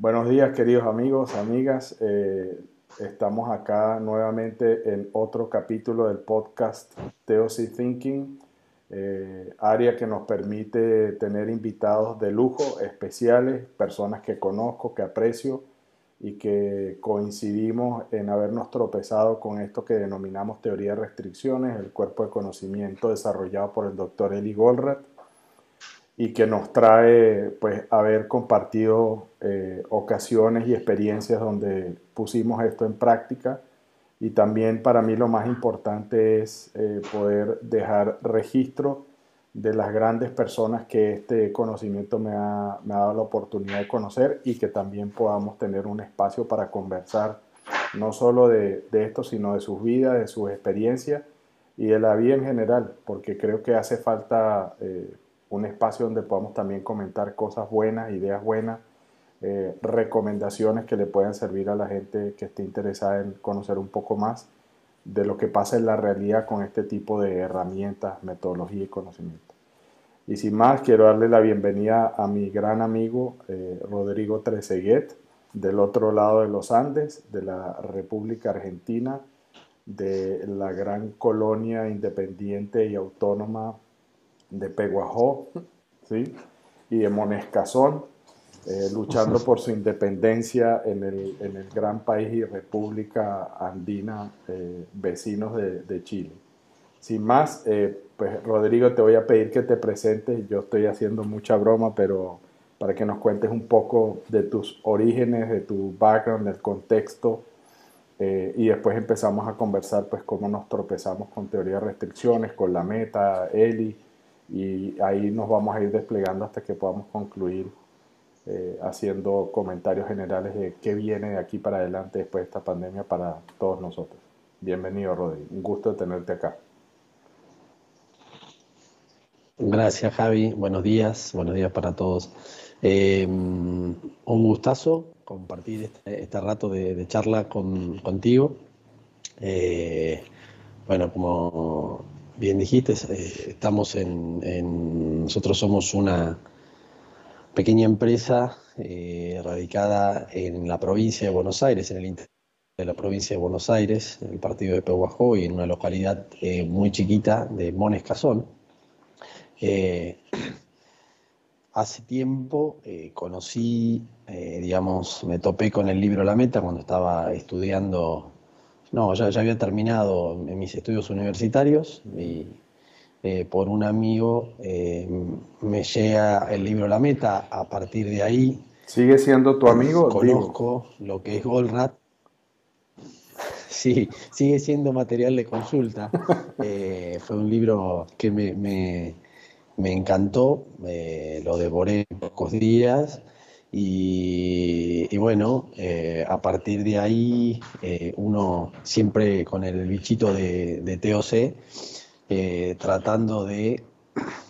Buenos días, queridos amigos, amigas. Eh, estamos acá nuevamente en otro capítulo del podcast TOC Thinking, eh, área que nos permite tener invitados de lujo, especiales, personas que conozco, que aprecio y que coincidimos en habernos tropezado con esto que denominamos teoría de restricciones, el cuerpo de conocimiento desarrollado por el doctor Eli Goldratt y que nos trae pues haber compartido eh, ocasiones y experiencias donde pusimos esto en práctica. Y también para mí lo más importante es eh, poder dejar registro de las grandes personas que este conocimiento me ha, me ha dado la oportunidad de conocer y que también podamos tener un espacio para conversar no solo de, de esto, sino de sus vidas, de sus experiencias y de la vida en general, porque creo que hace falta eh, un espacio donde podamos también comentar cosas buenas, ideas buenas, eh, recomendaciones que le puedan servir a la gente que esté interesada en conocer un poco más de lo que pasa en la realidad con este tipo de herramientas, metodología y conocimiento. Y sin más, quiero darle la bienvenida a mi gran amigo eh, Rodrigo Treseguet, del otro lado de los Andes, de la República Argentina, de la gran colonia independiente y autónoma de Peguajó ¿sí? y de Monescazón, eh, luchando por su independencia en el, en el, gran país y república andina eh, vecinos de, de, Chile. Sin más, eh, pues Rodrigo, te voy a pedir que te presentes. Yo estoy haciendo mucha broma, pero para que nos cuentes un poco de tus orígenes, de tu background, del contexto, y después empezamos a conversar, pues, cómo nos tropezamos con teoría de restricciones, con la meta, Eli, y ahí nos vamos a ir desplegando hasta que podamos concluir eh, haciendo comentarios generales de qué viene de aquí para adelante después de esta pandemia para todos nosotros. Bienvenido, Rodri. Un gusto tenerte acá. Gracias, Javi. Buenos días. Buenos días para todos. Eh, un gustazo compartir este, este rato de, charla con, contigo. Eh, bueno, como bien dijiste, eh, estamos en, nosotros somos una pequeña empresa eh, radicada en la provincia de Buenos Aires, en el interior de la provincia de Buenos Aires, en el partido de Pehuajó y en una localidad eh, muy chiquita de Mones Cazón. hace tiempo conocí, digamos, me topé con el libro La Meta cuando estaba estudiando no, ya, había terminado mis estudios universitarios y eh, por un amigo eh, me llega el libro La Meta. A partir de ahí. ¿Sigue siendo tu amigo? Conozco lo que es Goldratt. Sí, sigue siendo material de consulta. Eh, fue un libro que me, me, me encantó, lo devoré en pocos días y, bueno, eh, a partir de ahí, eh, uno siempre con el bichito de, de TOC, eh, tratando de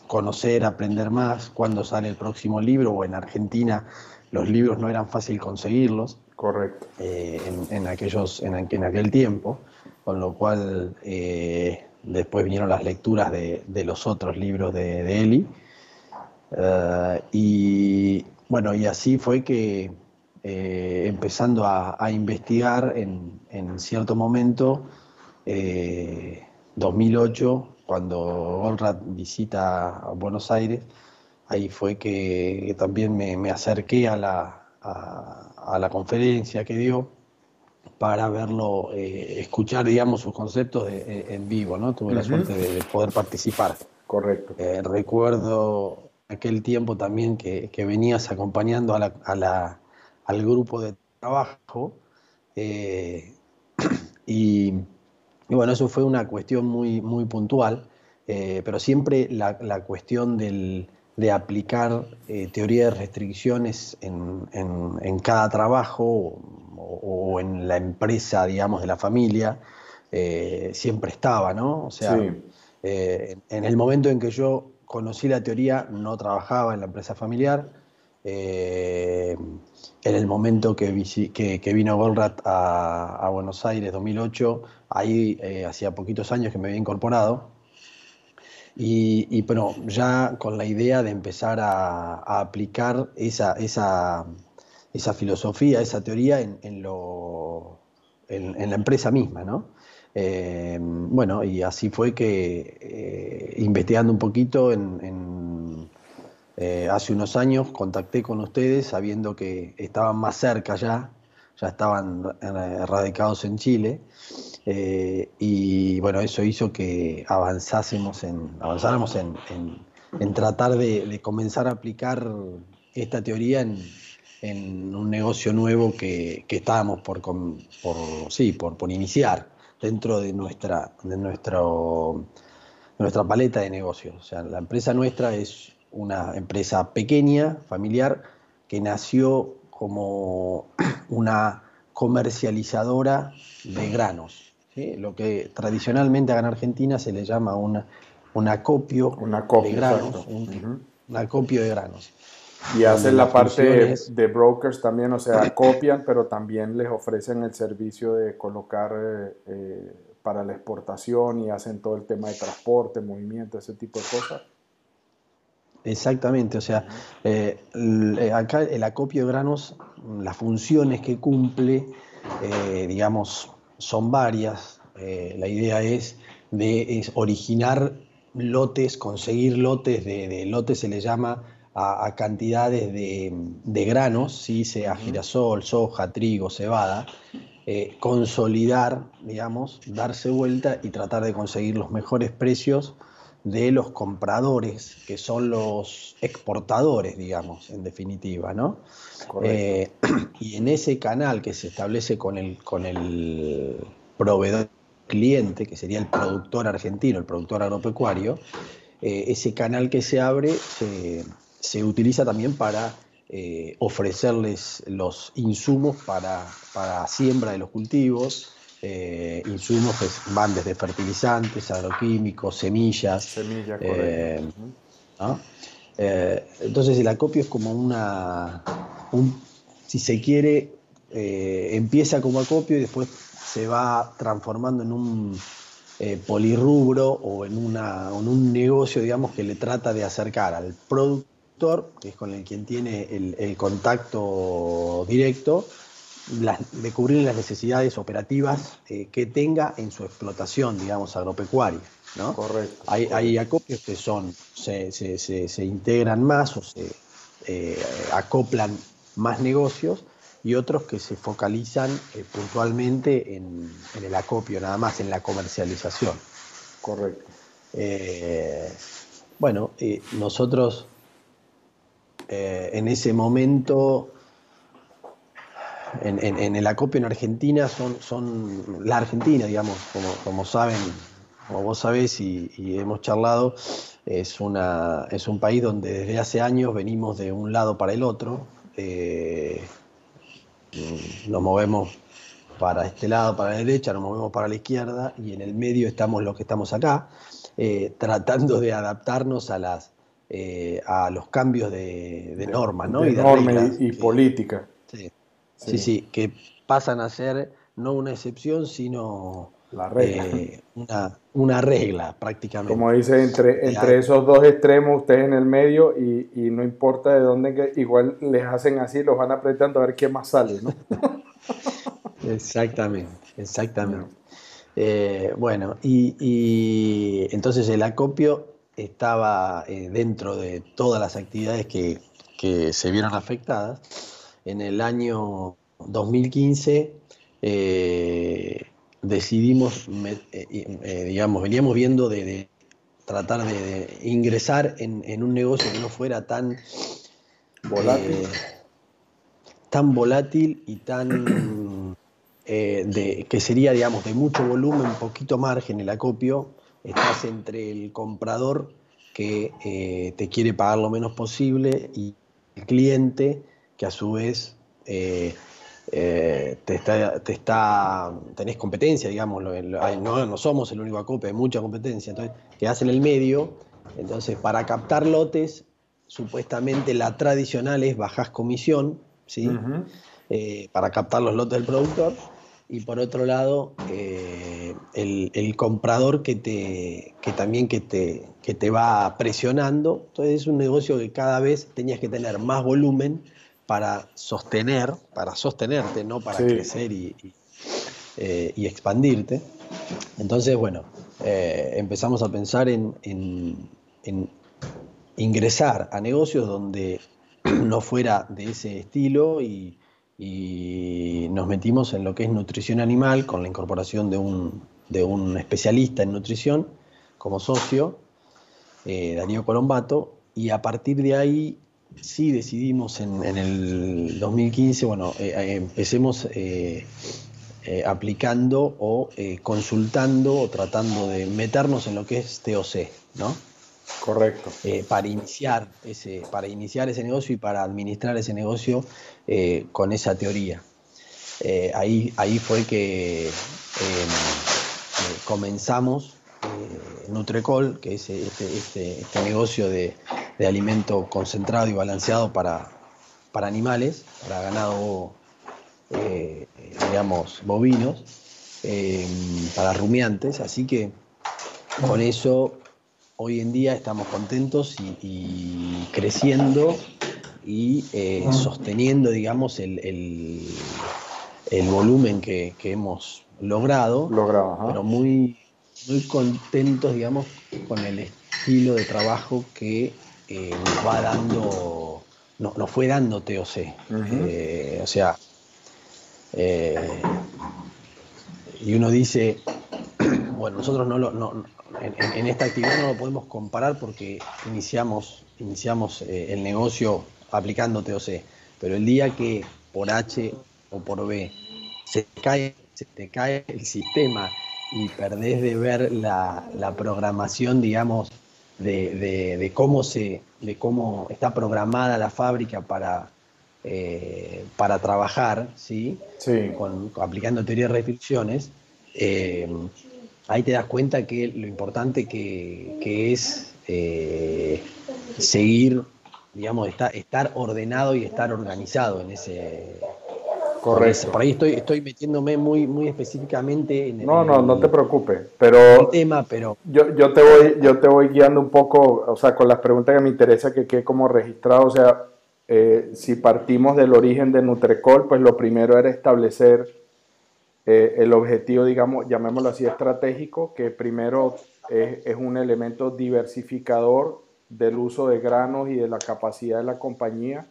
conocer, aprender más, cuándo sale el próximo libro, o en Argentina los libros no eran fácil conseguirlos. Correcto. En, en, aquellos, en, en, aquel tiempo, con lo cual después vinieron las lecturas de, de los otros libros de, de Eli. y bueno, y así fue que eh, empezando a, investigar en, cierto momento, 2008, eh, cuando Olrad visita a Buenos Aires, ahí fue que, también me, acerqué a la, a, la, conferencia que dio para verlo, eh, escuchar, digamos, sus conceptos en vivo, ¿no? Tuve la suerte de, poder participar. Correcto. recuerdo aquel tiempo también que, venías acompañando a la, al grupo de trabajo. Eh, y, bueno, eso fue una cuestión muy, muy puntual, eh, pero siempre la, cuestión del, de aplicar eh, teoría de restricciones en, en, cada trabajo o, en la empresa, digamos, de la familia, siempre estaba, ¿no? O sea, en el momento en que yo conocí la teoría, no trabajaba en la empresa familiar. Eh, en el momento que, vino Goldratt a, Buenos Aires, 2008, ahí eh, hacía poquitos años que me había incorporado. Y, ya con la idea de empezar a, aplicar esa, esa, esa filosofía, esa teoría en, lo, en, la empresa misma, ¿no? Eh, bueno, y así fue que eh, investigando un poquito en, eh, hace unos años contacté con ustedes sabiendo que estaban más cerca ya, ya estaban radicados en Chile y bueno, eso hizo que avanzásemos en, avanzáramos en, tratar de, comenzar a aplicar esta teoría en, un negocio nuevo que, estábamos por, por, sí, por, por iniciar dentro de nuestra, de nuestro, nuestra paleta de negocios. O sea, la empresa nuestra es una empresa pequeña, familiar, que nació como una comercializadora de granos, lo que tradicionalmente acá en Argentina se le llama una, un acopio de granos. Un, acopio de granos. Y hacen la parte de brokers también, o sea, copian, pero también les ofrecen el servicio de colocar eh, eh, para la exportación y hacen todo el tema de transporte, movimiento, ese tipo de cosas. Exactamente, o sea, eh, acá el acopio de granos, las funciones que cumple, digamos, son varias. la idea es de originar lotes, conseguir lotes, de, de lotes se le llama a, cantidades de, granos, ¿sí? sea girasol, soja, trigo, cebada, eh, consolidar, digamos, darse vuelta y tratar de conseguir los mejores precios de los compradores, que son los exportadores, digamos, en definitiva, ¿no? Eh, y en ese canal que se establece con el, con el proveedor cliente, que sería el productor argentino, el productor agropecuario, eh, ese canal que se abre se, se utiliza también para eh, ofrecerles los insumos para, para, siembra de los cultivos, eh, insumos que van desde fertilizantes, agroquímicos, semillas. Semillas, eh, entonces el acopio es como una, si se quiere, empieza como acopio y después se va transformando en un polirrubro o en, una, en un negocio, digamos, que le trata de acercar al producto que es con el quien tiene el, contacto directo, de cubrir las necesidades operativas eh, que tenga en su explotación, digamos, agropecuaria. ¿no? Correcto. Hay, acopios que son, se, se, integran más o se eh, acoplan más negocios y otros que se focalizan eh, puntualmente en, en, el acopio, nada más en la comercialización. Correcto. bueno, nosotros eh, en ese momento, en, el acopio en Argentina, son, son la Argentina, digamos, como, saben, como vos sabés y, hemos charlado, es, una, es un país donde desde hace años venimos de un lado para el otro, eh, nos movemos para este lado, para la derecha, nos movemos para la izquierda y en el medio estamos los que estamos acá, eh, tratando de adaptarnos a las eh, a los cambios de, normas, ¿no? y, de y, política. Sí. sí. sí, que pasan a ser no una excepción, sino la regla. Eh, una, regla prácticamente. Como dice, entre, entre esos dos extremos, ustedes en el medio y, no importa de dónde, igual les hacen así, los van apretando a ver qué más sale, ¿no? exactamente, exactamente. Eh, bueno, y, y, entonces el acopio estaba eh, dentro de todas las actividades que, se vieron afectadas. En el año 2015 eh, decidimos, eh, digamos, veníamos viendo de, tratar de, ingresar en, un negocio que no fuera tan volátil, tan volátil y tan de, que sería, digamos, de mucho volumen, poquito margen el acopio, estás entre el comprador que eh, te quiere pagar lo menos posible y el cliente que a su vez eh, eh, te, está, te, está, tenés competencia, digamos, no, no, somos el único acope, hay mucha competencia, entonces quedás en el medio, entonces para captar lotes, supuestamente la tradicional es bajás comisión, ¿sí? para captar los lotes del productor, y por otro lado eh, el, comprador que te que también que te, te va presionando entonces es un negocio que cada vez tenías que tener más volumen para sostener, para sostenerte, no para crecer y, eh, y, expandirte. Entonces, bueno, eh, empezamos a pensar en, ingresar a negocios donde no fuera de ese estilo y, nos metimos en lo que es nutrición animal con la incorporación de un, de un especialista en nutrición como socio, eh, Darío Colombato, y a partir de ahí sí decidimos en, el 2015, bueno, eh, eh, empecemos eh, aplicando o consultando o tratando de meternos en lo que es TOC, ¿no? Correcto. para, iniciar ese, para iniciar ese negocio y para administrar ese negocio con esa teoría. ahí, ahí fue que comenzamos Nutrecol, que es este, este, este negocio de, de alimento concentrado y balanceado para, para animales, para ganado, eh, digamos, bovinos, eh, para rumiantes. Así que con eso hoy en día estamos contentos y, creciendo y eh, sosteniendo, digamos, el, el, volumen que, hemos logrado, logrado pero muy, muy contentos, digamos, con el estilo de trabajo que eh, nos va dando, no, nos fue dando TOC. Eh, o sea, eh, y uno dice, bueno, nosotros no lo, no, en, esta actividad no lo podemos comparar porque iniciamos, iniciamos el negocio aplicando TOC, pero el día que por H o por B se cae, se te cae el sistema y perdés de ver la, la programación, digamos, de, cómo se, de cómo está programada la fábrica para, eh, para trabajar, ¿sí? Con, aplicando teoría de restricciones, eh, ahí te das cuenta que lo importante que, es eh, seguir, digamos, estar ordenado y estar organizado en ese, Correcto. Por ahí estoy, estoy metiéndome muy, muy específicamente en No, no, no te preocupes. Pero tema, pero. Yo, yo, te voy, yo te voy guiando un poco, o sea, con las preguntas que me interesa que quede como registrado. O sea, eh, si partimos del origen de Nutrecol, pues lo primero era establecer eh, el objetivo, digamos, llamémoslo así, estratégico, que primero es, es un elemento diversificador del uso de granos y de la capacidad de la compañía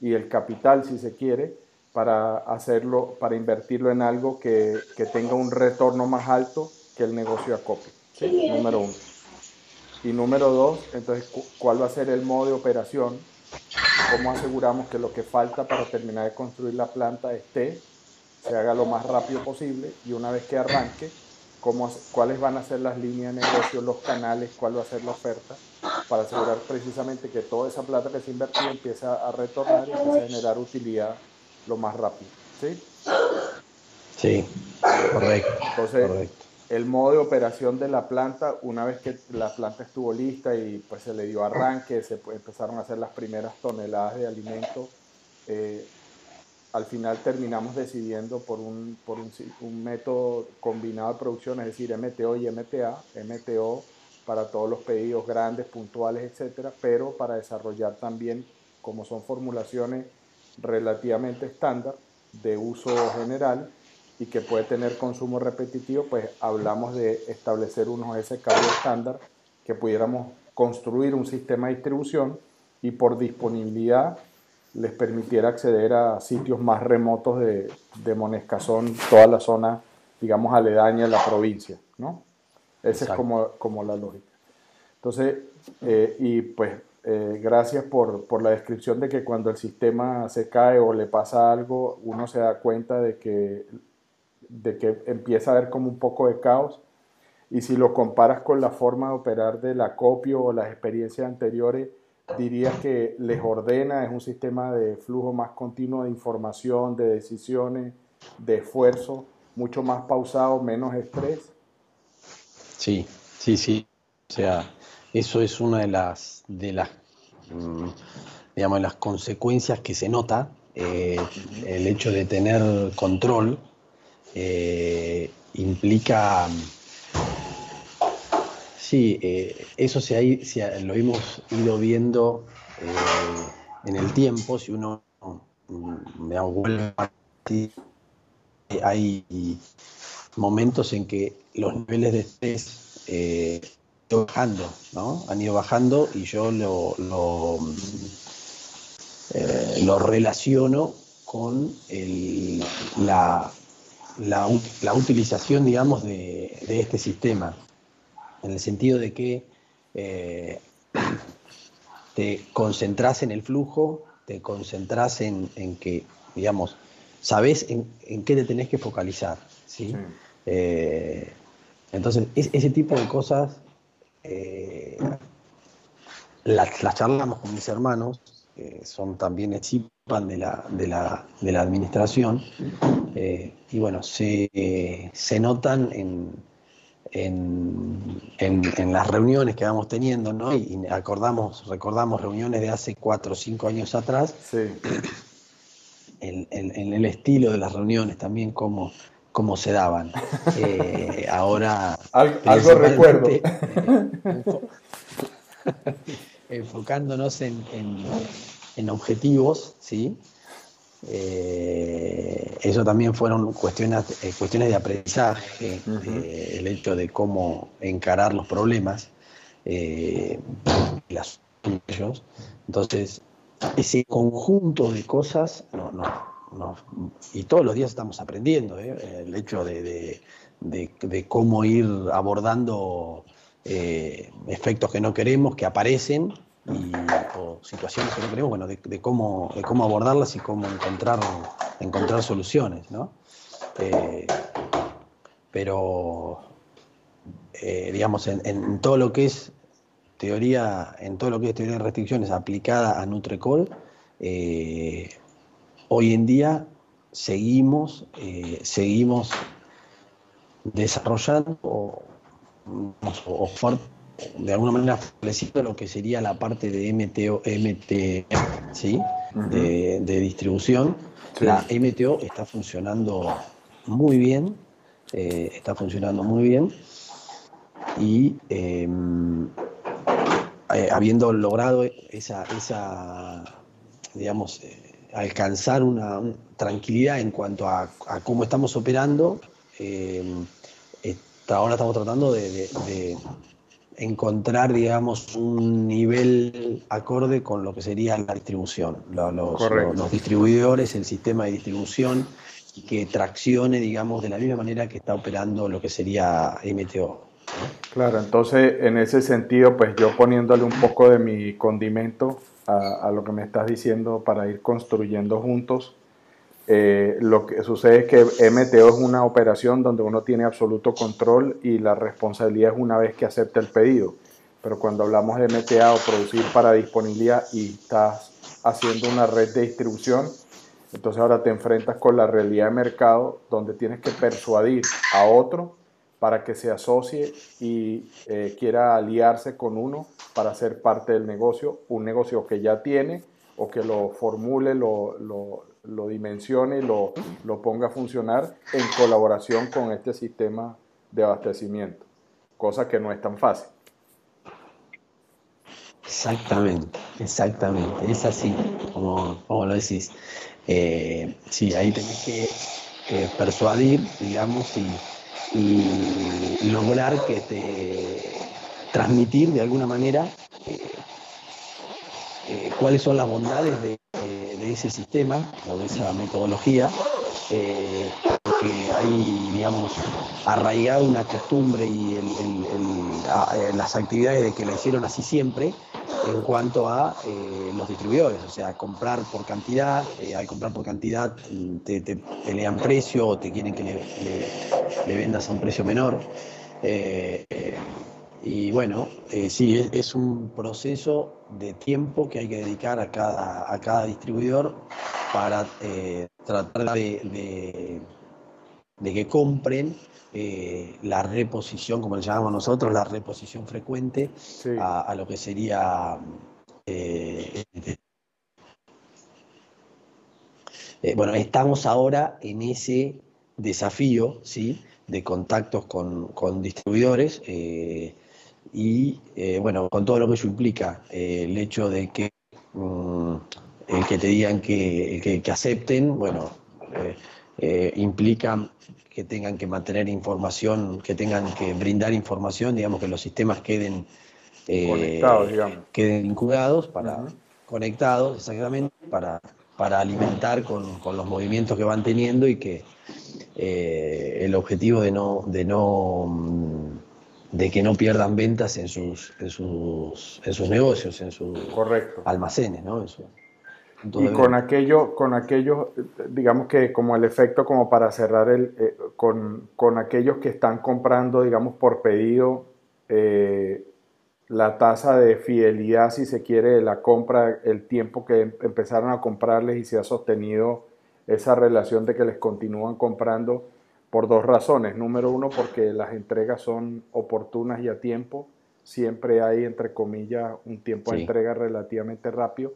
y el capital, si se quiere para hacerlo, para invertirlo en algo que, tenga un retorno más alto que el negocio acopio. ¿sí? Número uno. Y número dos, entonces, ¿cuál va a ser el modo de operación? ¿Cómo aseguramos que lo que falta para terminar de construir la planta esté, se haga lo más rápido posible y una vez que arranque, cómo, cuáles van a ser las líneas de negocio, los canales, cuál va a ser la oferta, para asegurar precisamente que toda esa plata que se invirtió empieza a retornar y empieza a generar utilidad lo más rápido. ¿Sí? Sí, correcto. Entonces, el modo de operación de la planta, una vez que la planta estuvo lista y pues se le dio arranque, se empezaron a hacer las primeras toneladas de alimento, eh, al final terminamos decidiendo por, un, por un, método combinado de producción, es decir, MTO y MTA, MTO para todos los pedidos grandes, puntuales, etcétera, pero para desarrollar también, como son formulaciones relativamente estándar de uso general y que puede tener consumo repetitivo, pues hablamos de establecer unos SKU estándar que pudiéramos construir un sistema de distribución y por disponibilidad les permitiera acceder a sitios más remotos de, de Monescazón, toda la zona, digamos, aledaña a la provincia, ¿no? Esa es como, como la lógica. Entonces, eh, y pues eh, gracias por, por, la descripción de que cuando el sistema se cae o le pasa algo, uno se da cuenta de que, de que empieza a haber como un poco de caos. Y si lo comparas con la forma de operar del acopio o las experiencias anteriores, dirías que les ordena, es un sistema de flujo más continuo de información, de decisiones, de esfuerzo, mucho más pausado, menos estrés. Sí, sí, sí. O sea, eso es una de las, de las, mm, digamos, las consecuencias que se nota, eh, el hecho de tener control eh, implica, sí, eh, eso se, se, lo hemos ido viendo en el tiempo, si uno me vuelve hay momentos en que los niveles de estrés eh, bajando, ¿no? Han ido bajando y yo lo, lo, eh, relaciono con la, la, utilización, digamos, de, este sistema, en el sentido de que eh, te concentras en el flujo, te concentras en, que, digamos, sabes en, qué te tenés que focalizar, ¿sí? Eh, entonces, ese tipo de cosas eh, las, charlamos con mis hermanos, que son también participan de la, de la, de la administración, y bueno, se, se notan en, en, en, las reuniones que vamos teniendo, ¿no? Y, acordamos, recordamos reuniones de hace cuatro o cinco años atrás, en, en, el estilo de las reuniones también, como cómo se daban. Eh, ahora. algo recuerdo. enfocándonos en, en, objetivos, ¿sí? Eh, eso también fueron cuestiones, eh, cuestiones de aprendizaje, el hecho de cómo encarar los problemas, las, ellos. Entonces, ese conjunto de cosas no, no, y todos los días estamos aprendiendo, ¿eh? el hecho de, cómo ir abordando eh, efectos que no queremos, que aparecen, o situaciones que no queremos, bueno, de, cómo, de cómo abordarlas y cómo encontrar, encontrar soluciones, ¿no? Eh, pero, digamos, en, todo lo que es teoría, en todo lo que es teoría de restricciones aplicada a Nutrecol, hoy en día seguimos, eh, seguimos desarrollando o, de alguna manera fortaleciendo lo que sería la parte de MTO, MT, ¿sí? de, distribución. La MTO está funcionando muy bien, eh, está funcionando muy bien y em, eh, habiendo logrado esa, esa digamos, alcanzar una, tranquilidad en cuanto a, cómo estamos operando. Eh, ahora estamos tratando de, encontrar, digamos, un nivel acorde con lo que sería la distribución, los, distribuidores, el sistema de distribución, que traccione, digamos, de la misma manera que está operando lo que sería MTO. Claro, entonces en ese sentido, pues yo poniéndole un poco de mi condimento, a, lo que me estás diciendo para ir construyendo juntos. Eh, lo que sucede es que MTO es una operación donde uno tiene absoluto control y la responsabilidad es una vez que acepta el pedido. Pero cuando hablamos de MTA o producir para disponibilidad y estás haciendo una red de distribución, entonces ahora te enfrentas con la realidad de mercado donde tienes que persuadir a otro para que se asocie y eh, quiera aliarse con uno para ser parte del negocio, un negocio que ya tiene o que lo formule, lo, lo, dimensione y lo, lo ponga a funcionar en colaboración con este sistema de abastecimiento, cosa que no es tan fácil. Exactamente, exactamente, es así, como, como lo decís. Eh, sí, ahí tenés que persuadir, digamos, y y lograr que te transmitir de alguna manera eh, eh, cuáles son las bondades de, ese sistema o de esa metodología, eh, porque hay, digamos, arraigado una costumbre y las actividades de que la hicieron así siempre, en cuanto a eh, los distribuidores, o sea, comprar por cantidad, eh, al comprar por cantidad te, te pelean precio o te quieren que le, vendas a un precio menor. Eh, y bueno, sí, es, un proceso de tiempo que hay que dedicar a cada, a cada distribuidor para tratar de de que compren eh, la reposición, como le llamamos nosotros, la reposición frecuente a, lo que sería... Eh, eh, bueno, estamos ahora en ese desafío ¿sí? de contactos con, distribuidores y bueno, con todo lo que eso implica, el hecho de que mm, el que te digan que, que, acepten, bueno, implica que tengan que mantener información, que tengan que brindar información, digamos que los sistemas queden conectados, digamos. queden vinculados para conectados exactamente para, para alimentar con, con, los movimientos que van teniendo y que el objetivo de no de no mm, de que no pierdan ventas en sus, en sus, en sus negocios, en sus almacenes, ¿no? y con aquello, con aquellos, digamos que como el efecto como para cerrar el, eh, con, con, aquellos que están comprando, digamos, por pedido, eh, la tasa de fidelidad, si se quiere, de la compra, el tiempo que empezaron a comprarles y se ha sostenido esa relación de que les continúan comprando, por dos razones. Número uno, porque las entregas son oportunas y a tiempo. Siempre hay, entre comillas, un tiempo de entrega relativamente rápido.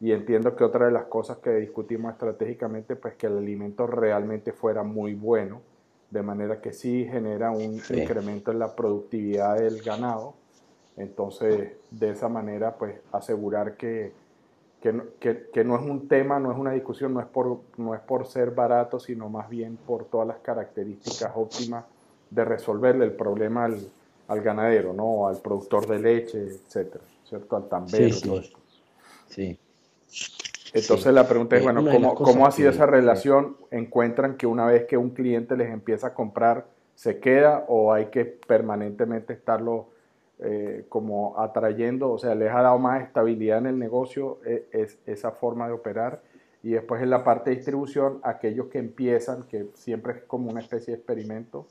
Y entiendo que otra de las cosas que discutimos estratégicamente, pues que el alimento realmente fuera muy bueno, de manera que sí genera un incremento en la productividad del ganado. Entonces, de esa manera, pues asegurar que que, que, no es un tema, no es una discusión, no es, por, no es por ser barato, sino más bien por todas las características óptimas de resolverle el problema al, al ganadero, ¿no? al productor de leche, etcétera, ¿cierto? Al tambero, sí, todo esto. Sí. Entonces la pregunta es, eh, bueno, ¿cómo, ¿cómo, ha sido esa relación? ¿Encuentran que una vez que un cliente les empieza a comprar, se queda o hay que permanentemente estarlo eh, como atrayendo, o sea, les ha dado más estabilidad en el negocio e, es, esa forma de operar. Y después en la parte de distribución, aquellos que empiezan, que siempre es como una especie de experimento,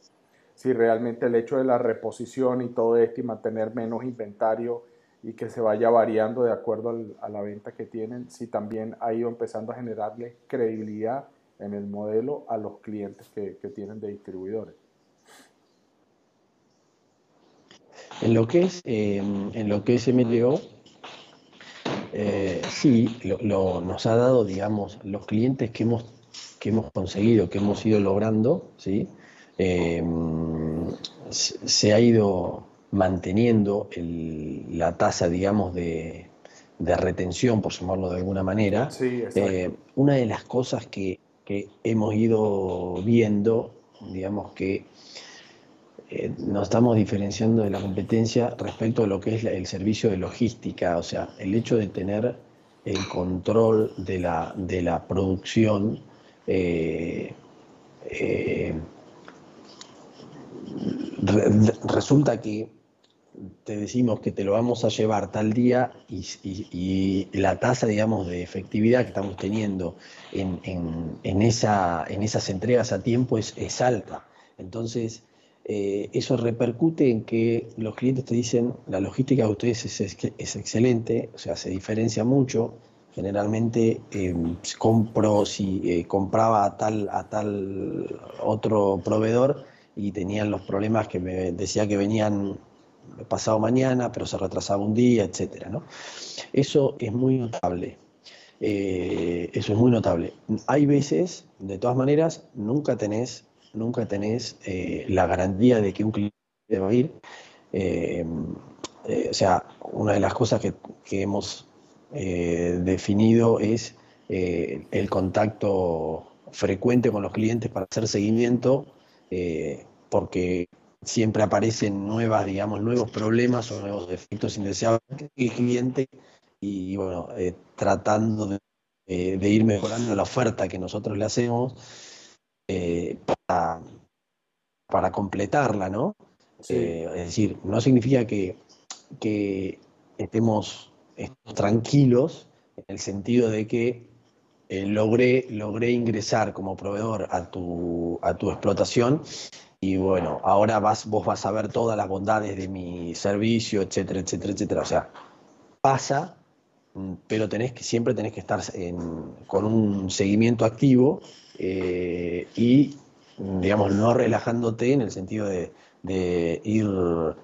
si realmente el hecho de la reposición y todo esto y mantener menos inventario y que se vaya variando de acuerdo a la venta que tienen, si también ha ido empezando a generarle credibilidad en el modelo a los clientes que, que tienen de distribuidores. En lo que es, eh, en lo que es MLO, eh, sí, lo, nos ha dado, digamos, los clientes que hemos, que hemos conseguido, que hemos ido logrando, ¿sí? Eh, se ha ido manteniendo la tasa, digamos, de, retención, por llamarlo de alguna manera. Sí, una de las cosas que, que hemos ido viendo, digamos que eh, nos estamos diferenciando de la competencia respecto a lo que es el servicio de logística, o sea, el hecho de tener el control de la, de la producción eh, eh, resulta que te decimos que te lo vamos a llevar tal día y, la tasa, digamos, de efectividad que estamos teniendo en, en, esa, en esas entregas a tiempo es, es alta. Entonces, eh, eso repercute en que los clientes te dicen, la logística de ustedes es, excelente, o sea, se diferencia mucho. Generalmente eh, compro, si eh, compraba a tal, a tal otro proveedor y tenían los problemas que me decía que venían pasado mañana, pero se retrasaba un día, etcétera, ¿no? Eso es muy notable. eso es muy notable. Hay veces, de todas maneras, nunca tenés nunca tenés eh, la garantía de que un cliente va a ir. Eh, eh, o sea, una de las cosas que, hemos definido es el contacto frecuente con los clientes para hacer seguimiento, porque siempre aparecen nuevas, digamos, nuevos problemas o nuevos defectos indeseables el cliente y, bueno, tratando de, ir mejorando la oferta que nosotros le hacemos eh, para, para, completarla, ¿no? Eh, es decir, no significa que, estemos, tranquilos en el sentido de que eh, logré, logré ingresar como proveedor a tu, a tu explotación y bueno, ahora vas, vos vas a ver todas las bondades de mi servicio, etcétera, etcétera, etcétera. O sea, pasa, pero tenés que, siempre tenés que estar con un seguimiento activo eh, y, digamos, no relajándote en el sentido de, ir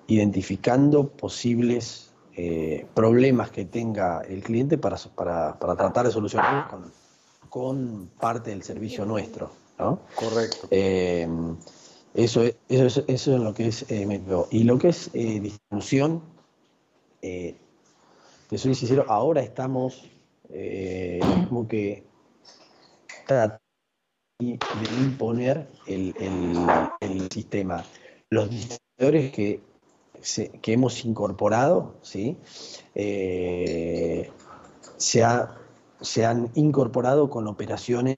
identificando posibles eh, problemas que tenga el cliente para, para, tratar de solucionar con, parte del servicio nuestro. ¿no? Correcto. Eh, eso, es, eso, eso, es lo que es Y lo que es distribución, te soy sincero, ahora estamos eh, como que trata de imponer el, sistema. Los distribuidores que, que hemos incorporado, ¿sí? Eh, se, se han incorporado con operaciones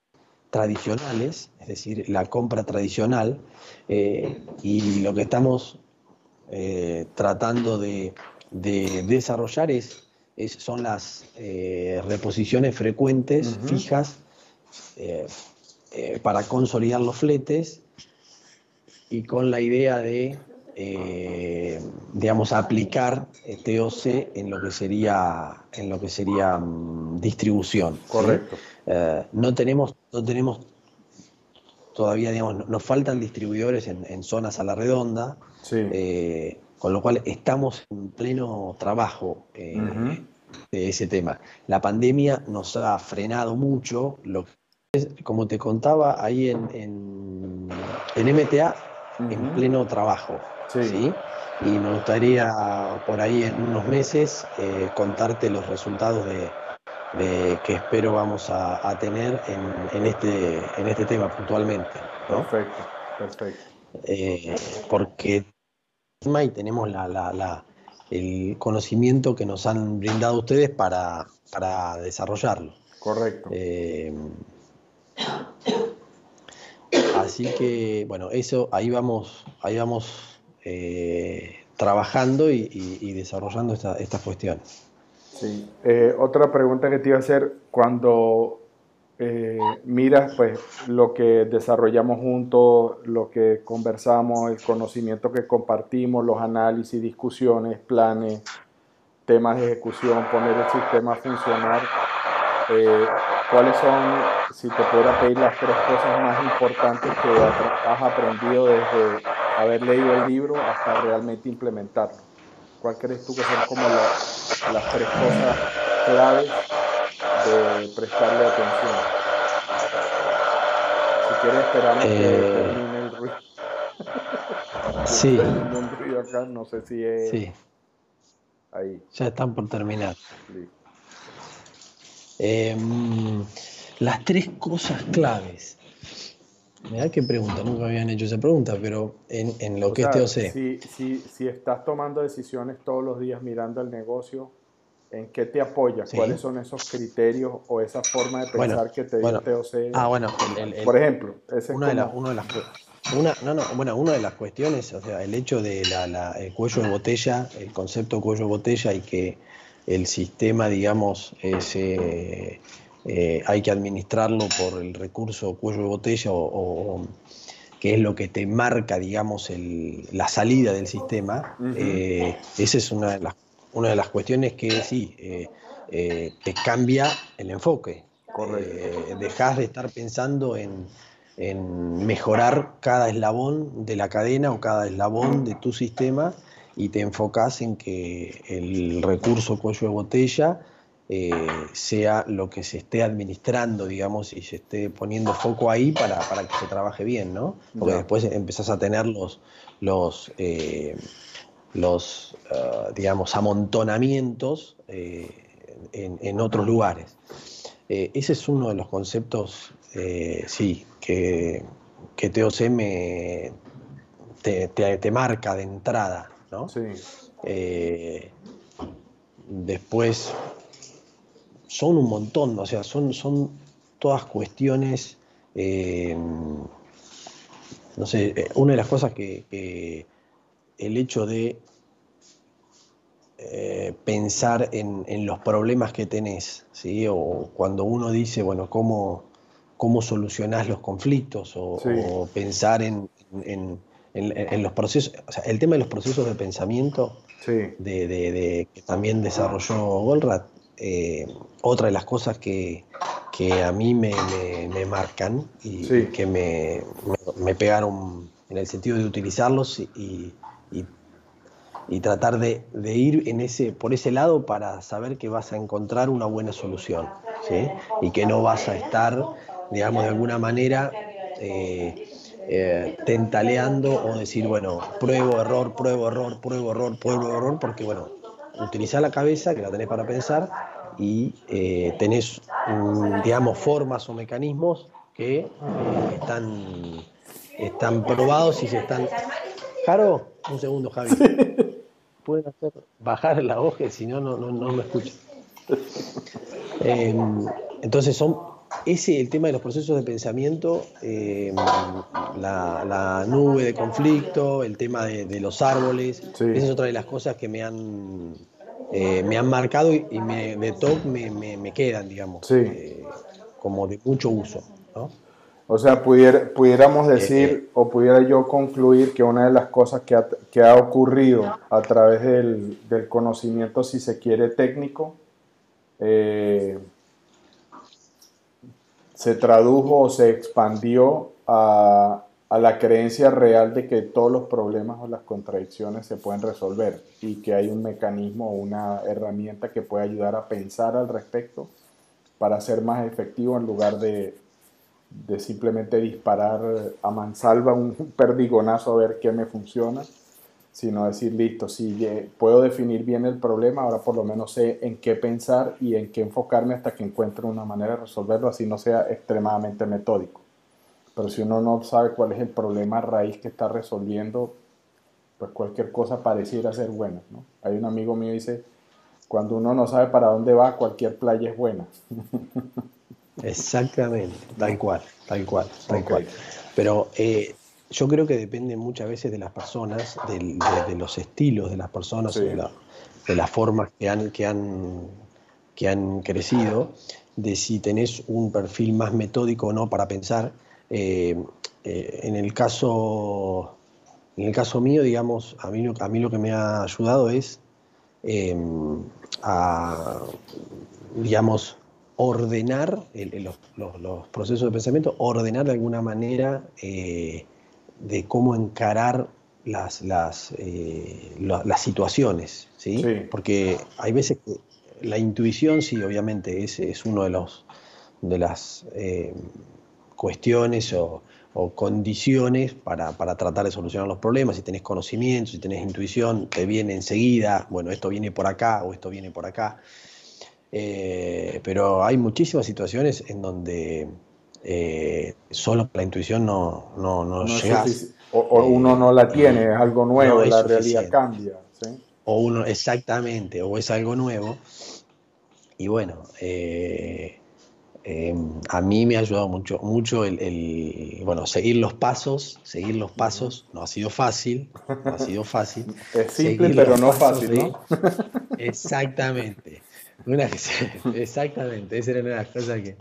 tradicionales, es decir, la compra tradicional, eh, y lo que estamos tratando de, desarrollar es, son las eh, reposiciones frecuentes, fijas, para consolidar los fletes y con la idea de, digamos, aplicar TOC en lo que sería, en lo que sería mm, distribución. Correcto. no tenemos no tenemos todavía, digamos, nos faltan distribuidores en, zonas a la redonda, eh, con lo cual estamos en pleno trabajo eh, de ese tema. La pandemia nos ha frenado mucho, lo como te contaba ahí en, en, MTA, en pleno trabajo. Sí. Y me gustaría por ahí en unos meses eh, contarte los resultados de, que espero vamos a, tener en, este, en este tema puntualmente. Perfecto, perfecto. Eh, porque y tenemos la, el conocimiento que nos han brindado ustedes para, para desarrollarlo. Correcto. Eh, así que, bueno, eso ahí vamos, ahí vamos eh, trabajando y, desarrollando estas cuestiones. Sí. Eh, otra pregunta que te iba a hacer, cuando eh, miras pues lo que desarrollamos juntos, lo que conversamos, el conocimiento que compartimos, los análisis, discusiones, planes, temas de ejecución, poner el sistema a funcionar, eh, ¿cuáles son, si te pudiera pedir las tres cosas más importantes que has aprendido desde haber leído el libro hasta realmente implementarlo? ¿Cuál crees tú que son como las tres cosas claves de prestarle atención? Si quieres esperamos que eh, termine el ruido. sí. un ruido acá, no sé si es sí. ahí. Ya están por terminar. Em, las tres cosas claves. Mira qué pregunta, nunca habían hecho esa pregunta, pero en, lo que es TOC. Si, si, si, estás tomando decisiones todos los días mirando el negocio, ¿en qué te apoyas? ¿Cuáles son esos criterios o esa forma de pensar que te dio TOC? Ah, bueno, por ejemplo, ese una, de las, una de las una, no, no, bueno, una de las cuestiones, o sea, el hecho de la, el cuello de botella, el concepto cuello de botella y que el sistema, digamos, se eh, hay que administrarlo por el recurso cuello de botella o, que es lo que te marca, digamos, la salida del sistema, eh, esa es una de, las, una de las cuestiones que sí, eh, te cambia el enfoque. dejas de estar pensando en, en mejorar cada eslabón de la cadena o cada eslabón de tu sistema y te enfocas en que el recurso cuello de botella eh, sea lo que se esté administrando, digamos, y se esté poniendo foco ahí para, que se trabaje bien, ¿no? Porque después empezás a tener los, los, eh, los eh, digamos, amontonamientos en, otros lugares. ese es uno de los conceptos, sí, que, que TOC me, te, te, marca de entrada, ¿no? Sí. después, son un montón, o sea, son, son todas cuestiones, eh, no sé, eh, una de las cosas que, el hecho de eh, pensar en, los problemas que tenés, ¿sí? o cuando uno dice, bueno, cómo, cómo solucionás los conflictos, o, pensar en, los procesos, o sea, el tema de los procesos de pensamiento de, que también desarrolló Goldratt, eh, otra de las cosas que, a mí me, marcan y, que me, pegaron en el sentido de utilizarlos y, tratar de, ir en ese, por ese lado para saber que vas a encontrar una buena solución y que no vas a estar, digamos, de alguna manera eh, eh, tentaleando o decir, bueno, pruebo, error, pruebo, error, pruebo, error, pruebo, error, porque bueno, utilizar la cabeza, que la tenés para pensar, y eh, tenés, mm, digamos, formas o mecanismos que eh, están, están probados y se están... Jaro, un segundo, Javi. Pueden hacer bajar la que si no, no, no me escuchan. Em, entonces son ese el tema de los procesos de pensamiento, em, la, nube de conflicto, el tema de, los árboles, esa es otra de las cosas que me han eh, me han marcado y, me, de top me, me, quedan, digamos, eh, como de mucho uso. O sea, pudiéramos eh, decir o pudiera yo concluir que una de las cosas que ha, que ha ocurrido a través del, del, conocimiento, si se quiere, técnico, se tradujo o se expandió a, a la creencia real de que todos los problemas o las contradicciones se pueden resolver y que hay un mecanismo o una herramienta que puede ayudar a pensar al respecto para ser más efectivo en lugar de, simplemente disparar a mansalva un perdigonazo a ver qué me funciona, sino decir, listo, si puedo definir bien el problema, ahora por lo menos sé en qué pensar y en qué enfocarme hasta que encuentre una manera de resolverlo, así no sea extremadamente metódico. Pero si uno no sabe cuál es el problema raíz que está resolviendo, pues cualquier cosa pareciera ser buena. Hay un amigo mío que dice, cuando uno no sabe para dónde va, cualquier playa es buena. Exactamente, tal cual, tal cual, tal cual. Pero eh, yo creo que depende muchas veces de las personas, de, los estilos de las personas, de, las formas que han, que, han, que han crecido, de si tenés un perfil más metódico o no para pensar eh, eh, en, el caso, en el caso mío, digamos, a mí, a mí lo que me ha ayudado es em, a, digamos, ordenar los, procesos de pensamiento, ordenar de alguna manera eh, de cómo encarar las, las, las situaciones, ¿sí? Porque hay veces que la intuición, sí, obviamente, es, es uno de los de las cuestiones o, condiciones para, tratar de solucionar los problemas. Si tenés conocimiento, si tenés intuición, te viene enseguida, bueno, esto viene por acá o esto viene por acá. Eh, pero hay muchísimas situaciones en donde eh, solo la intuición no, no, no, O, uno no la tiene, es algo nuevo, la realidad cambia. O uno, exactamente, o es algo nuevo. Y bueno, eh, Em, a mí me ha ayudado mucho, mucho el, bueno, seguir los pasos, seguir los pasos, no ha sido fácil, no ha sido fácil. Es simple, pero no fácil, ¿no? Exactamente. Una exactamente, esa era una de las cosas que,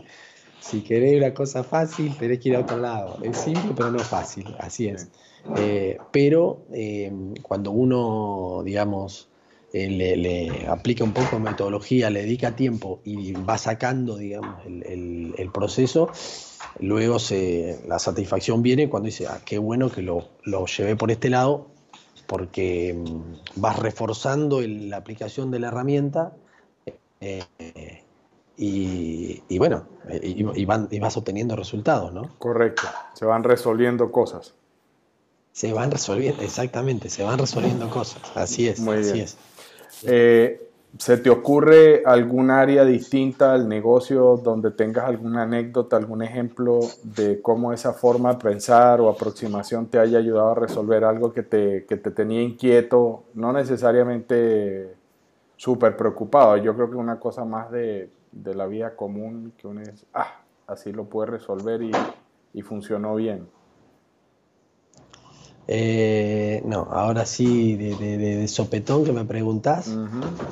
si querés una cosa fácil, tenés que ir a otro lado. Es simple, pero no fácil, así es. Eh, pero em, cuando uno, digamos, eh, le, aplica un poco de metodología, le dedica tiempo y va sacando, digamos, el, proceso, luego se, la satisfacción viene cuando dice, ah, qué bueno que lo, llevé por este lado, porque mm, vas reforzando la aplicación de la herramienta eh, y, bueno, y, van, y vas obteniendo resultados, ¿no? Correcto, se van resolviendo cosas. Se van resolviendo, exactamente, se van resolviendo cosas, así es, así es. Eh, ¿Se te ocurre algún área distinta al negocio donde tengas alguna anécdota, algún ejemplo de cómo esa forma de pensar o aproximación te haya ayudado a resolver algo que te, te tenía inquieto, no necesariamente súper preocupado? Yo creo que una cosa más de, la vida común que uno es, ah, así lo puede resolver y, y funcionó bien. Eh, no, ahora sí, de, sopetón que me preguntás,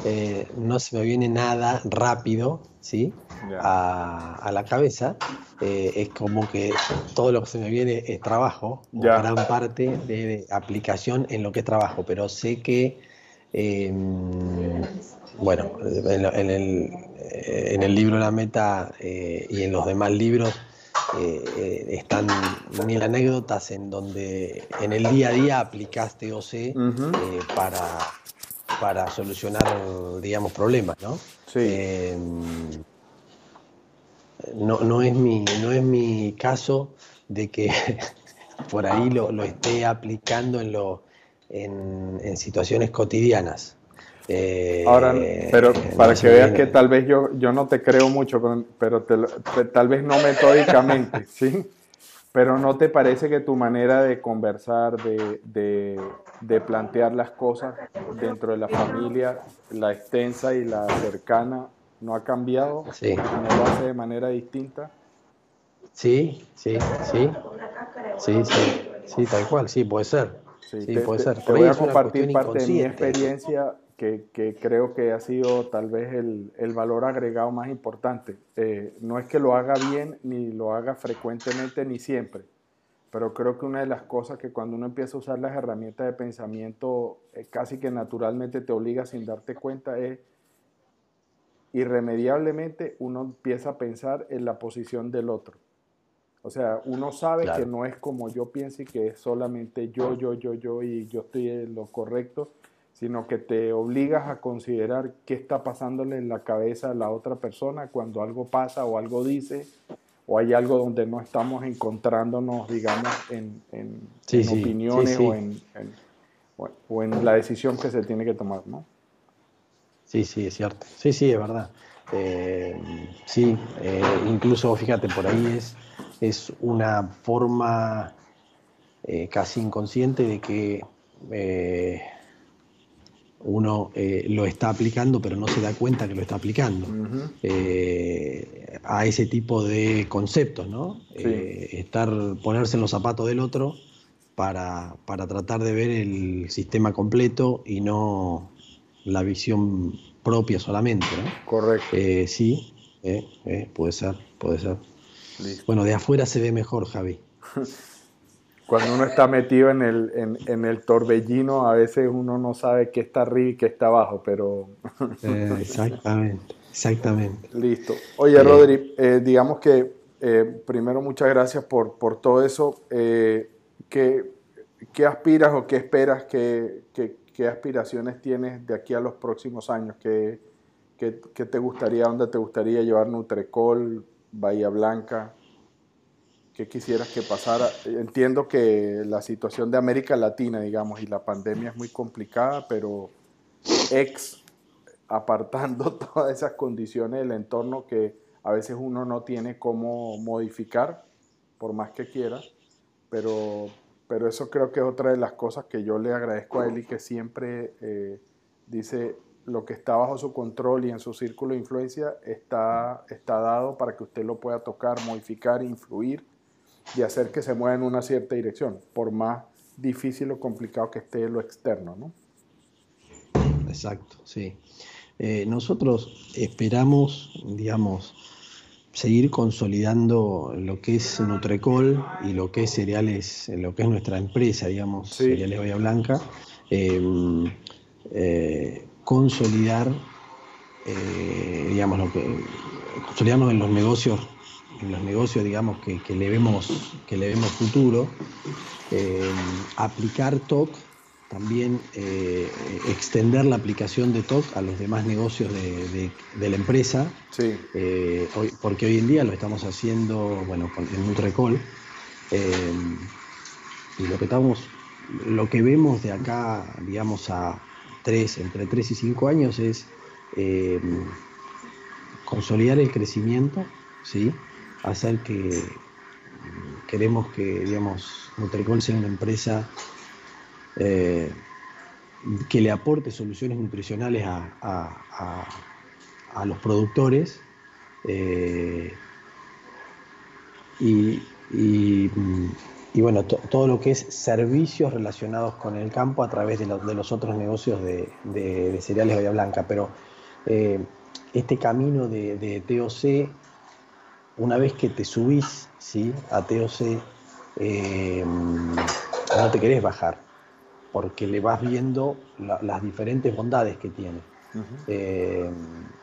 eh, no se me viene nada rápido, ¿sí? A, la cabeza. Eh, es como que todo lo que se me viene es trabajo, gran parte de, aplicación en lo que es trabajo, pero sé que, em, bueno, en, el, en el libro La Meta y en los demás libros, eh, eh, están mil anécdotas en donde en el día a día aplicaste OC eh, para, para solucionar, digamos, problemas, ¿no? no, es mi, no es mi caso de que por ahí lo, esté aplicando en, lo, en, situaciones cotidianas. Eh, Ahora, pero para que veas que tal vez yo, yo no te creo mucho, pero, tal vez no metódicamente, ¿sí? Pero ¿no te parece que tu manera de conversar, de, de, plantear las cosas dentro de la familia, la extensa y la cercana, no ha cambiado? Sí. ¿No lo hace de manera distinta? Sí, sí, sí. Sí, sí, sí, tal cual, sí, puede ser. Sí, puede ser. Te, voy a compartir parte de mi experiencia que, que, creo que ha sido tal vez el, el valor agregado más importante. Eh, no es que lo haga bien, ni lo haga frecuentemente, ni siempre, pero creo que una de las cosas que cuando uno empieza a usar las herramientas de pensamiento eh, casi que naturalmente te obliga sin darte cuenta es irremediablemente uno empieza a pensar en la posición del otro. O sea, uno sabe que no es como yo pienso y que es solamente yo, yo, yo, yo y yo estoy en lo correcto, sino que te obligas a considerar qué está pasándole en la cabeza a la otra persona cuando algo pasa o algo dice o hay algo donde no estamos encontrándonos, digamos, en, opiniones o, en, o, en, la decisión que se tiene que tomar, ¿no? Sí, sí, es cierto. Sí, sí, es verdad. Eh, sí, eh, incluso, fíjate, por ahí es es una forma eh, casi inconsciente de que uno lo está aplicando pero no se da cuenta que lo está aplicando. A ese tipo de conceptos, ¿no? estar, ponerse en los zapatos del otro para, tratar de ver el sistema completo y no la visión propia solamente, ¿no? Correcto. sí, puede ser, puede ser. Bueno, de afuera se ve mejor, Javi. Cuando uno está metido en el, en, el torbellino, a veces uno no sabe qué está arriba y qué está abajo, pero... Eh, exactamente, exactamente. Listo. Oye, Rodri, eh, digamos que eh, primero muchas gracias por, por todo eso. ¿qué, ¿qué, aspiras o qué esperas, qué, qué, aspiraciones tienes de aquí a los próximos años? ¿Qué, qué, te gustaría, dónde te gustaría llevar Nutrecol? Bahía Blanca? ¿Qué quisieras que pasara? Entiendo que la situación de América Latina, digamos, y la pandemia es muy complicada, pero ex apartando todas esas condiciones del entorno que a veces uno no tiene cómo modificar, por más que quiera, pero, pero eso creo que es otra de las cosas que yo le agradezco a él y que siempre eh, dice, lo que está bajo su control y en su círculo de influencia está, está dado para que usted lo pueda tocar, modificar, influir y hacer que se mueva en una cierta dirección, por más difícil o complicado que esté lo externo, ¿no? Exacto, sí. Eh, nosotros esperamos, digamos, seguir consolidando lo que es Nutrecol y lo que es cereales, lo que es nuestra empresa, digamos, Cereales Bahía Blanca. Eh, eh, consolidar, eh, digamos, lo que, consolidarnos en los negocios, en los negocios, digamos, que, le, vemos, que le vemos futuro, eh, aplicar TOC, también eh, extender la aplicación de TOC a los demás negocios de, la empresa, sí. hoy, porque hoy en día lo estamos haciendo, bueno, en Nutrecol, y lo que estamos, lo que vemos de acá, digamos, a entre 3 y 5 años es eh, consolidar el crecimiento, ¿sí? hacer que queremos que digamos, sea una empresa eh, que le aporte soluciones nutricionales a, los productores eh, y y bueno, todo lo que es servicios relacionados con el campo a través de, los otros negocios de, cereales Bahía Blanca. Pero eh, este camino de, TOC, una vez que te subís ¿sí? a TOC, eh, no te querés bajar, porque le vas viendo las diferentes bondades que tiene. Eh,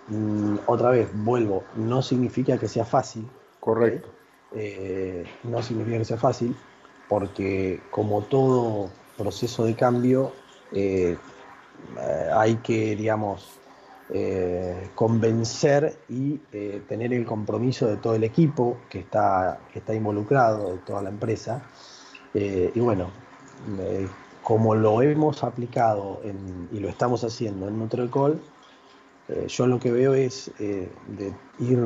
mm, otra vez, vuelvo, no significa que sea fácil. Correcto. no significa que sea fácil, porque como todo proceso de cambio, eh, hay que, digamos, eh, convencer y eh, tener el compromiso de todo el equipo que está, está involucrado, de toda la empresa. y bueno, como lo hemos aplicado y lo estamos haciendo en Nutrecol, eh, yo lo que veo es eh, de ir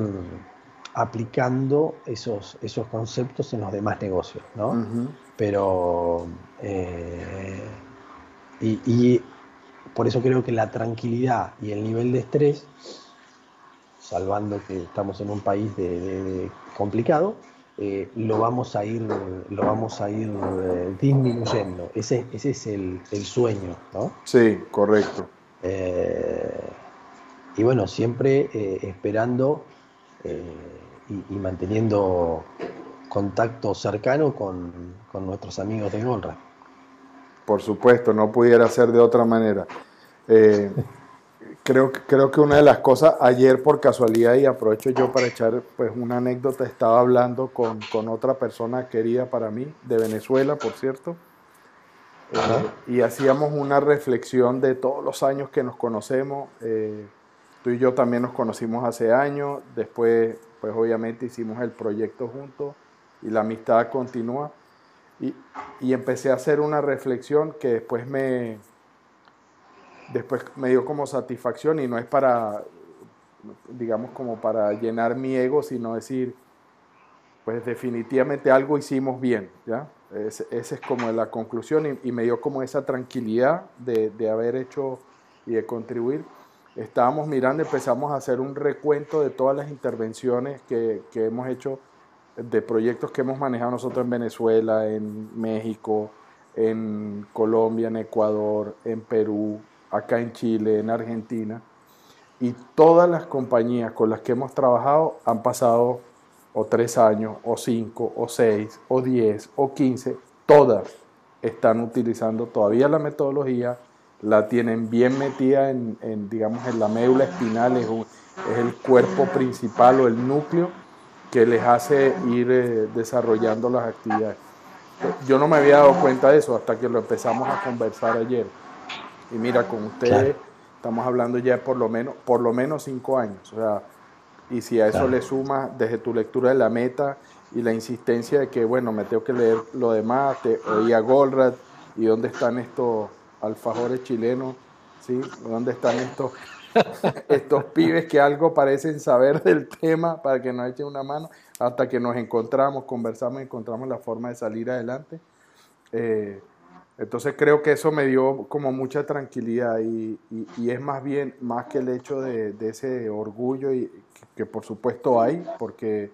aplicando esos, esos conceptos en los demás negocios, ¿no? Pero, eh, y, por eso creo que la tranquilidad y el nivel de estrés, salvando que estamos en un país de, complicado, lo vamos a ir, lo vamos a ir disminuyendo. Ese, ese es el, el, sueño, ¿no? Sí, correcto y bueno, siempre eh, esperando eh, y, manteniendo contacto cercano con, nuestros amigos de Golra. Por supuesto, no pudiera ser de otra manera. Eh, creo, creo que una de las cosas, ayer por casualidad, y aprovecho yo para echar pues, una anécdota, estaba hablando con, otra persona querida para mí, de Venezuela, por cierto, y hacíamos una reflexión de todos los años que nos conocemos. Tú y yo también nos conocimos hace años, después pues obviamente hicimos el proyecto juntos y la amistad continúa. Y, y, empecé a hacer una reflexión que después me, después me dio como satisfacción y no es para, digamos, como para llenar mi ego, sino decir, pues definitivamente algo hicimos bien, ¿ya? Esa es como la conclusión y, y, me dio como esa tranquilidad de, de haber hecho y de contribuir estábamos mirando, empezamos a hacer un recuento de todas las intervenciones que, hemos hecho, de proyectos que hemos manejado nosotros en Venezuela, en México, en Colombia, en Ecuador, en Perú, acá en Chile, en Argentina. Y todas las compañías con las que hemos trabajado han pasado o tres años, o cinco, o seis, o diez, o quince, todas están utilizando todavía la metodología, la tienen bien metida en, digamos, en la médula espinal, es, el cuerpo principal o el núcleo que les hace ir eh, desarrollando las actividades. Yo no me había dado cuenta de eso hasta que lo empezamos a conversar ayer. Y mira, con ustedes estamos hablando ya por lo menos, por lo menos cinco años. O sea, y si a eso le sumas desde tu lectura de la meta y la insistencia de que, bueno, me tengo que leer lo demás, te oía Goldratt y dónde están estos alfajores chilenos, ¿sí? ¿Dónde están estos, estos pibes que algo parecen saber del tema para que nos echen una mano? Hasta que nos encontramos, conversamos, encontramos la forma de salir adelante. Eh, entonces creo que eso me dio como mucha tranquilidad y, es más bien, más que el hecho de, ese orgullo y, que, por supuesto hay, porque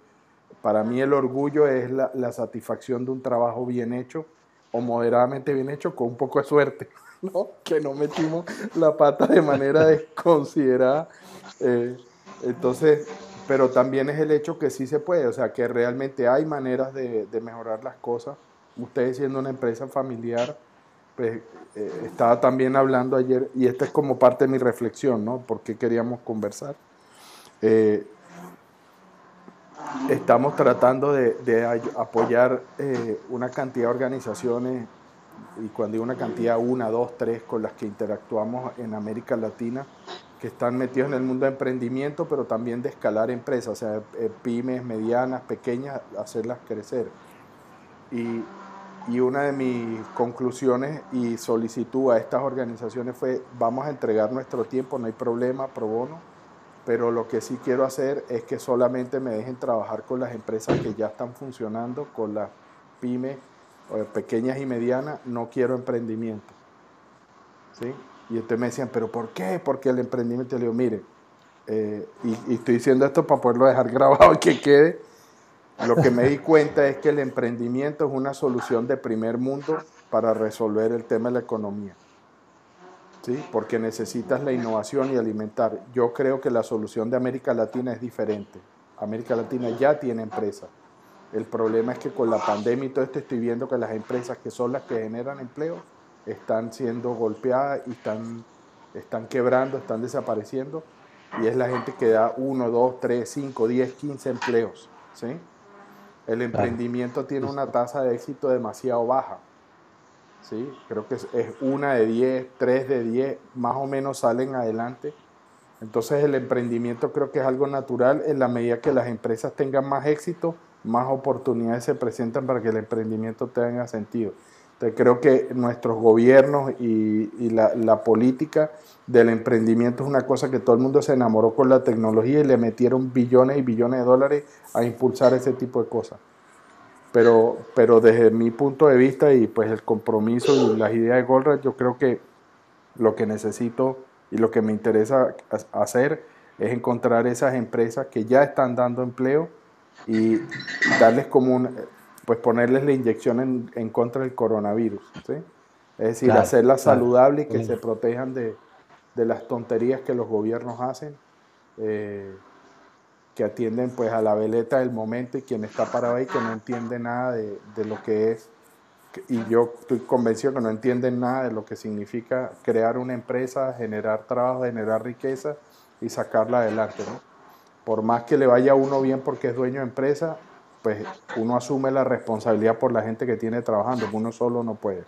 para mí el orgullo es la, la satisfacción de un trabajo bien hecho o moderadamente bien hecho con un poco de suerte. ¿no? que no metimos la pata de manera desconsiderada. Eh, entonces, pero también es el hecho que sí se puede, o sea, que realmente hay maneras de, mejorar las cosas. Ustedes siendo una empresa familiar, pues eh, estaba también hablando ayer, y esta es como parte de mi reflexión, ¿no? Porque queríamos conversar. Eh, estamos tratando de, de apoyar una cantidad de organizaciones y cuando digo una cantidad, una, dos, tres con las que interactuamos en América Latina, que están metidos en el mundo de emprendimiento, pero también de escalar empresas, o sea, eh, pymes, medianas, pequeñas, hacerlas crecer. Y, y una de mis conclusiones y solicitud a estas organizaciones fue, vamos a entregar nuestro tiempo, no hay problema, pro bono, pero lo que sí quiero hacer es que solamente me dejen trabajar con las empresas que ya están funcionando, con las pymes pequeñas y medianas, no quiero emprendimiento. ¿Sí? Y ustedes me decían, ¿pero por qué? Porque el emprendimiento, le digo, mire, eh, y, estoy diciendo esto para poderlo dejar grabado y que quede, lo que me di cuenta es que el emprendimiento es una solución de primer mundo para resolver el tema de la economía. ¿Sí? Porque necesitas la innovación y alimentar. Yo creo que la solución de América Latina es diferente. América Latina ya tiene empresas el problema es que con la pandemia y todo esto estoy viendo que las empresas que son las que generan empleo están siendo golpeadas y están, están quebrando, están desapareciendo. Y es la gente que da 1, 2, 3, 5, 10, 15 empleos. ¿sí? El emprendimiento tiene una tasa de éxito demasiado baja. ¿sí? Creo que es, una de 10, 3 de 10, más o menos salen adelante. Entonces el emprendimiento creo que es algo natural en la medida que las empresas tengan más éxito más oportunidades se presentan para que el emprendimiento tenga sentido. Entonces creo que nuestros gobiernos y, la, la, política del emprendimiento es una cosa que todo el mundo se enamoró con la tecnología y le metieron billones y billones de dólares a impulsar ese tipo de cosas. Pero, pero desde mi punto de vista y pues el compromiso y las ideas de Goldratt, yo creo que lo que necesito y lo que me interesa hacer es encontrar esas empresas que ya están dando empleo y darles como un, pues ponerles la inyección en, contra del coronavirus, ¿sí? Es decir, hacerlas saludables y que se protejan de, las tonterías que los gobiernos hacen, eh, que atienden pues a la veleta del momento y quien está parado ahí que no entiende nada de, de lo que es y yo estoy convencido que no entienden nada de lo que significa crear una empresa, generar trabajo, generar riqueza y sacarla adelante. ¿no? Por más que le vaya a uno bien porque es dueño de empresa, pues uno asume la responsabilidad por la gente que tiene trabajando, uno solo no puede.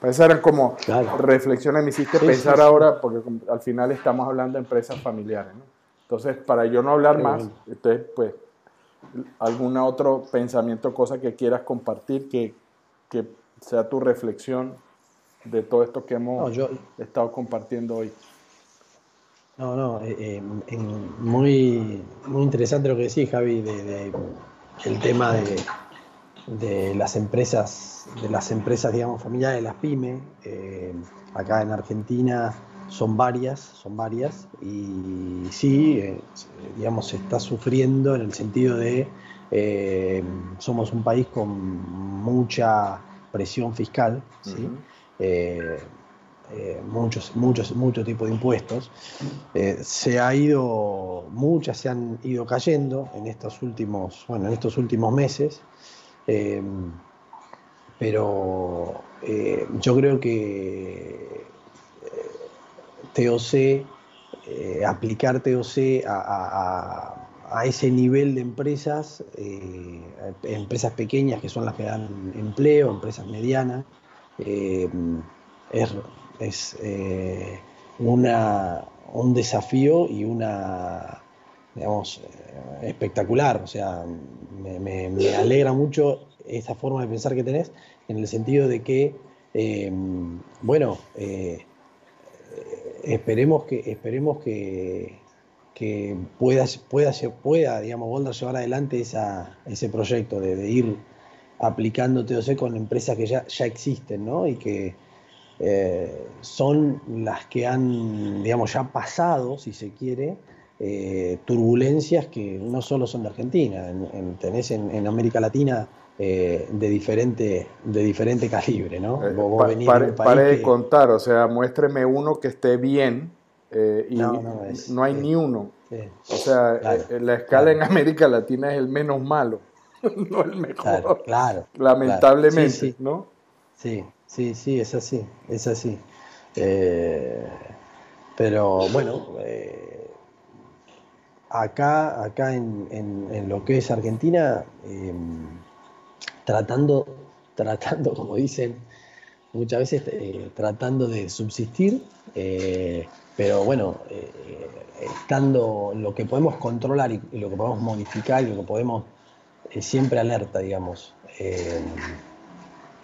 Pues esas eran como reflexiones, me hiciste pensar ahora, porque al final estamos hablando de empresas familiares. ¿no? Entonces, para yo no hablar más, entonces, pues, algún otro pensamiento, cosa que quieras compartir, que, que sea tu reflexión de todo esto que hemos estado compartiendo hoy. No, no, eh, eh, muy, muy interesante lo que decís, Javi, de, el tema de, de, las empresas, de las empresas, digamos, familiares, las pymes. Eh, acá en Argentina son varias, son varias, y sí, digamos, se está sufriendo en el sentido de somos un país con mucha presión fiscal, ¿sí? Eh, muchos, muchos, muchos tipos de impuestos. Eh, se ha ido, muchas se han ido cayendo en estos últimos, bueno, en estos últimos meses. Eh, pero yo creo que TOC, aplicar TOC a, a, ese nivel de empresas, empresas pequeñas que son las que dan empleo, empresas medianas, es es eh, una, un desafío y una, digamos, eh, espectacular. O sea, me, alegra mucho esa forma de pensar que tenés, en el sentido de que, em, bueno, eh, esperemos que, esperemos que, que pueda, pueda, pueda, digamos, Boulder llevar adelante esa, ese proyecto de, ir aplicando TOC con empresas que ya, ya existen, ¿no? Y que, eh, son las que han, digamos, ya pasado, si se quiere, eh, turbulencias que no solo son de Argentina, en, tenés en, América Latina eh, de, diferente, de diferente calibre, ¿no? pare, de contar, o sea, muéstreme uno que esté bien y no, hay ni uno. O sea, la escala en América Latina es el menos malo, no el mejor. Claro, Lamentablemente, ¿no? Sí, Sí, sí, es así, es así. Eh, pero bueno, eh, acá, acá en, lo que es Argentina, em, tratando, tratando, como dicen muchas veces, eh, tratando de subsistir, pero bueno, estando lo que podemos controlar y, lo que podemos modificar y lo que podemos siempre alerta, digamos.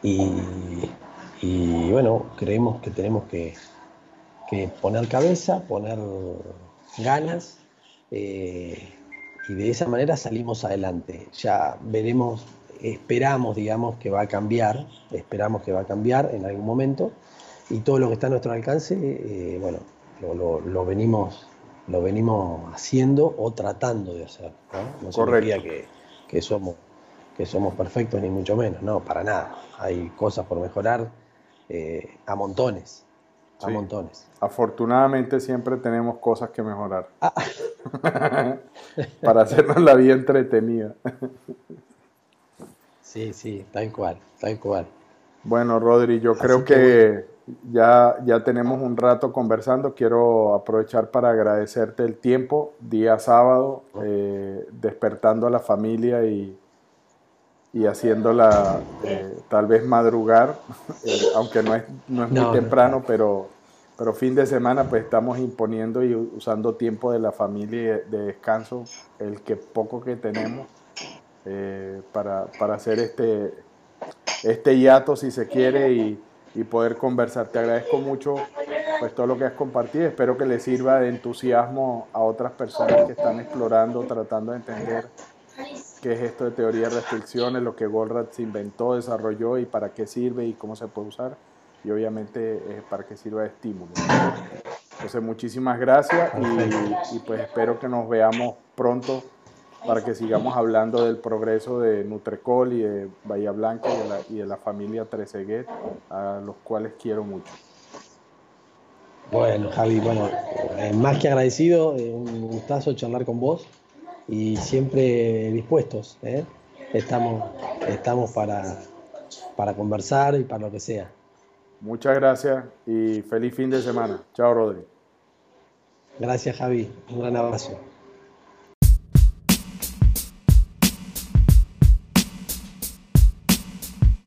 y y bueno, creemos que tenemos que, poner cabeza, poner ganas eh, y de esa manera salimos adelante. Ya veremos, esperamos, digamos, que va a cambiar, esperamos que va a cambiar en algún momento y todo lo que está a nuestro alcance, eh, bueno, lo, venimos, lo venimos haciendo o tratando de hacer. No, no que, que, somos, que somos perfectos ni mucho menos, no, para nada. Hay cosas por mejorar eh, a montones. A montones. Afortunadamente siempre tenemos cosas que mejorar. Ah. Para hacernos la vida entretenida. sí, sí, tal cual, tal cual. Bueno, Rodri, yo creo que, ya, ya tenemos un rato conversando. Quiero aprovechar para agradecerte el tiempo, día sábado, eh, despertando a la familia y, y haciéndola eh, tal vez madrugar, eh, aunque no es, no es muy temprano, pero, pero fin de semana pues estamos imponiendo y usando tiempo de la familia de descanso, el que poco que tenemos, eh, para, para, hacer este, este hiato si se quiere y, y poder conversar. Te agradezco mucho pues todo lo que has compartido. Espero que le sirva de entusiasmo a otras personas que están explorando, tratando de entender qué es esto de teoría de restricciones, lo que Goldratt se inventó, desarrolló y para qué sirve y cómo se puede usar. Y obviamente eh, para qué sirva de estímulo. Entonces muchísimas gracias y, y pues espero que nos veamos pronto para que sigamos hablando del progreso de Nutrecol y de Bahía Blanca y de la, y de la familia Treseguet, a los cuales quiero mucho. Bueno, Javi, bueno, eh, más que agradecido, eh, un gustazo charlar con vos y siempre dispuestos. ¿eh? Estamos, estamos para, para conversar y para lo que sea. Muchas gracias y feliz fin de semana. Chao, Rodri. Gracias, Javi. Un gran abrazo.